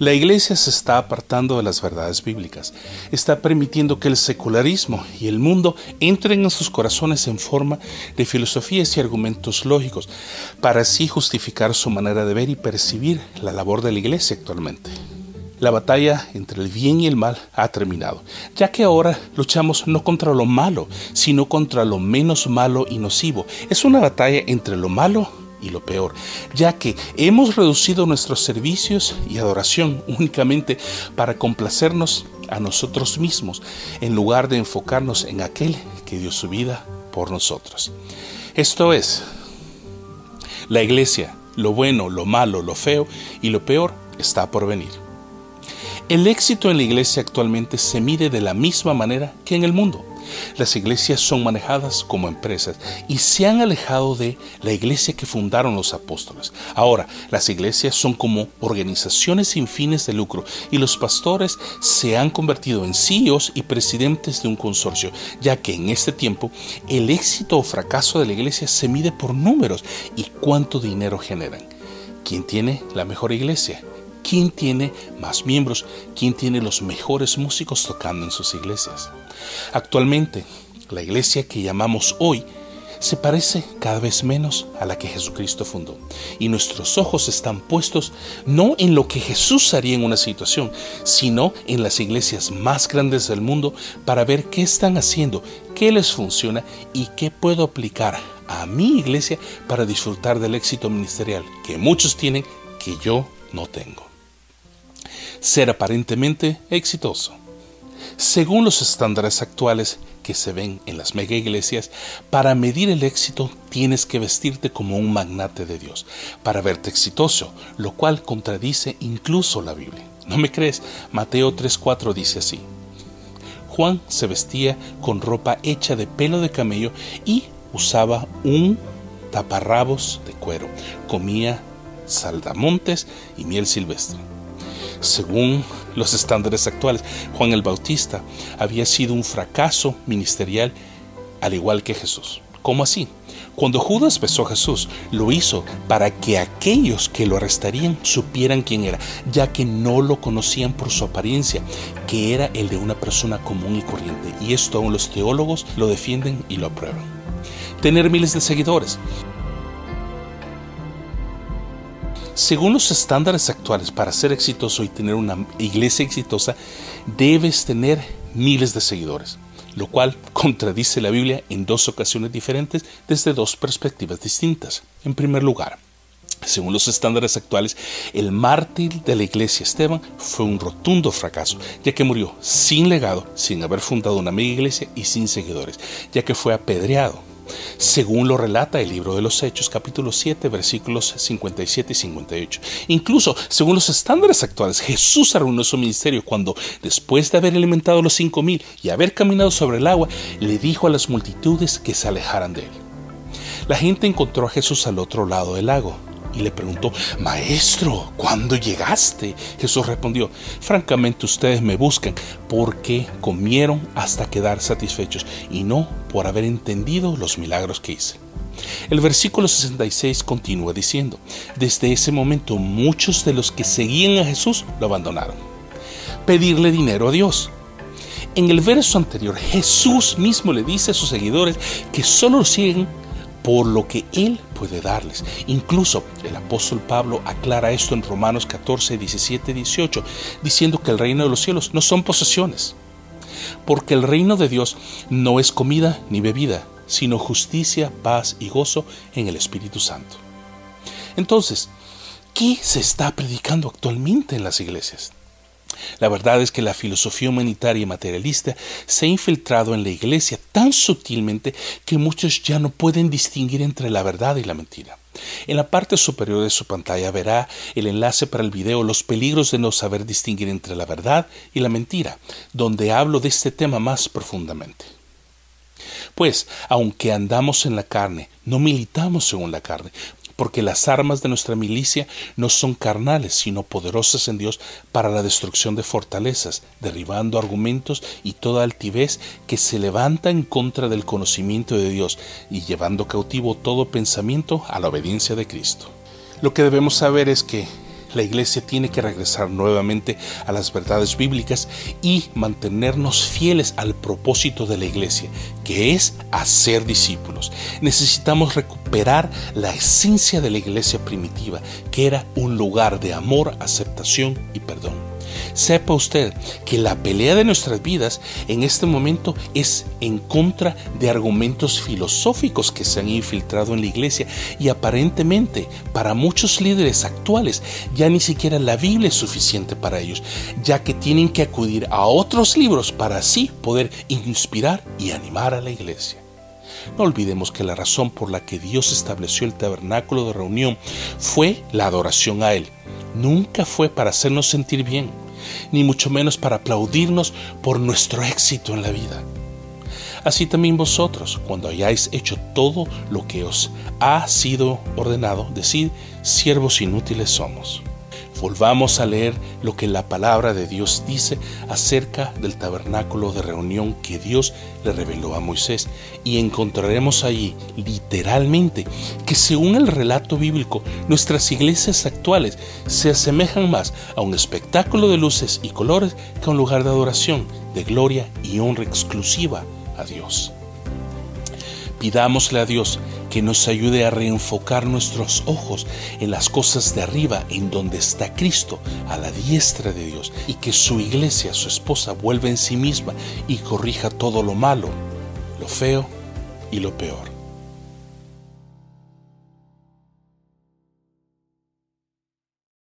La iglesia se está apartando de las verdades bíblicas, está permitiendo que el secularismo y el mundo entren en sus corazones en forma de filosofías y argumentos lógicos, para así justificar su manera de ver y percibir la labor de la iglesia actualmente. La batalla entre el bien y el mal ha terminado, ya que ahora luchamos no contra lo malo, sino contra lo menos malo y nocivo. Es una batalla entre lo malo y lo peor, ya que hemos reducido nuestros servicios y adoración únicamente para complacernos a nosotros mismos, en lugar de enfocarnos en aquel que dio su vida por nosotros. Esto es, la iglesia, lo bueno, lo malo, lo feo y lo peor está por venir. El éxito en la iglesia actualmente se mide de la misma manera que en el mundo. Las iglesias son manejadas como empresas y se han alejado de la iglesia que fundaron los apóstoles. Ahora, las iglesias son como organizaciones sin fines de lucro y los pastores se han convertido en CEOs y presidentes de un consorcio, ya que en este tiempo el éxito o fracaso de la iglesia se mide por números y cuánto dinero generan. ¿Quién tiene la mejor iglesia? ¿Quién tiene más miembros? ¿Quién tiene los mejores músicos tocando en sus iglesias? Actualmente, la iglesia que llamamos hoy se parece cada vez menos a la que Jesucristo fundó. Y nuestros ojos están puestos no en lo que Jesús haría en una situación, sino en las iglesias más grandes del mundo para ver qué están haciendo, qué les funciona y qué puedo aplicar a mi iglesia para disfrutar del éxito ministerial que muchos tienen que yo no tengo ser aparentemente exitoso. Según los estándares actuales que se ven en las mega iglesias, para medir el éxito tienes que vestirte como un magnate de Dios, para verte exitoso, lo cual contradice incluso la Biblia. ¿No me crees? Mateo 3:4 dice así. Juan se vestía con ropa hecha de pelo de camello y usaba un taparrabos de cuero. Comía saldamontes y miel silvestre. Según los estándares actuales, Juan el Bautista había sido un fracaso ministerial al igual que Jesús. ¿Cómo así? Cuando Judas besó a Jesús, lo hizo para que aquellos que lo arrestarían supieran quién era, ya que no lo conocían por su apariencia, que era el de una persona común y corriente. Y esto aún los teólogos lo defienden y lo aprueban. Tener miles de seguidores. Según los estándares actuales, para ser exitoso y tener una iglesia exitosa, debes tener miles de seguidores, lo cual contradice la Biblia en dos ocasiones diferentes desde dos perspectivas distintas. En primer lugar, según los estándares actuales, el mártir de la iglesia Esteban fue un rotundo fracaso, ya que murió sin legado, sin haber fundado una mega iglesia y sin seguidores, ya que fue apedreado según lo relata el libro de los Hechos, capítulo 7, versículos 57 y 58. Incluso, según los estándares actuales, Jesús arruinó su ministerio cuando, después de haber alimentado los cinco mil y haber caminado sobre el agua, le dijo a las multitudes que se alejaran de él. La gente encontró a Jesús al otro lado del lago y le preguntó, Maestro, ¿cuándo llegaste? Jesús respondió, francamente ustedes me buscan porque comieron hasta quedar satisfechos y no por haber entendido los milagros que hice. El versículo 66 continúa diciendo, desde ese momento muchos de los que seguían a Jesús lo abandonaron. Pedirle dinero a Dios. En el verso anterior, Jesús mismo le dice a sus seguidores que solo lo siguen por lo que Él puede darles. Incluso el apóstol Pablo aclara esto en Romanos 14, 17, 18, diciendo que el reino de los cielos no son posesiones, porque el reino de Dios no es comida ni bebida, sino justicia, paz y gozo en el Espíritu Santo. Entonces, ¿qué se está predicando actualmente en las iglesias? La verdad es que la filosofía humanitaria y materialista se ha infiltrado en la iglesia tan sutilmente que muchos ya no pueden distinguir entre la verdad y la mentira. En la parte superior de su pantalla verá el enlace para el video Los peligros de no saber distinguir entre la verdad y la mentira, donde hablo de este tema más profundamente. Pues, aunque andamos en la carne, no militamos según la carne, porque las armas de nuestra milicia no son carnales, sino poderosas en Dios para la destrucción de fortalezas, derribando argumentos y toda altivez que se levanta en contra del conocimiento de Dios y llevando cautivo todo pensamiento a la obediencia de Cristo. Lo que debemos saber es que La iglesia tiene que regresar nuevamente a las verdades bíblicas y mantenernos fieles al propósito de la iglesia, que es hacer discípulos. Necesitamos recuperar la esencia de la iglesia primitiva, que era un lugar de amor, aceptación y perdón. Sepa usted que la pelea de nuestras vidas en este momento es en contra de argumentos filosóficos que se han infiltrado en la iglesia y aparentemente para muchos líderes actuales ya ni siquiera la Biblia es suficiente para ellos, ya que tienen que acudir a otros libros para así poder inspirar y animar a la iglesia. No olvidemos que la razón por la que Dios estableció el tabernáculo de reunión fue la adoración a Él. Nunca fue para hacernos sentir bien ni mucho menos para aplaudirnos por nuestro éxito en la vida. Así también vosotros, cuando hayáis hecho todo lo que os ha sido ordenado, decid, siervos inútiles somos. Volvamos a leer lo que la palabra de Dios dice acerca del tabernáculo de reunión que Dios le reveló a Moisés y encontraremos allí literalmente que según el relato bíblico nuestras iglesias actuales se asemejan más a un espectáculo de luces y colores que a un lugar de adoración, de gloria y honra exclusiva a Dios. Pidámosle a Dios que nos ayude a reenfocar nuestros ojos en las cosas de arriba, en donde está Cristo, a la diestra de Dios, y que su iglesia, su esposa, vuelva en sí misma y corrija todo lo malo, lo feo y lo peor.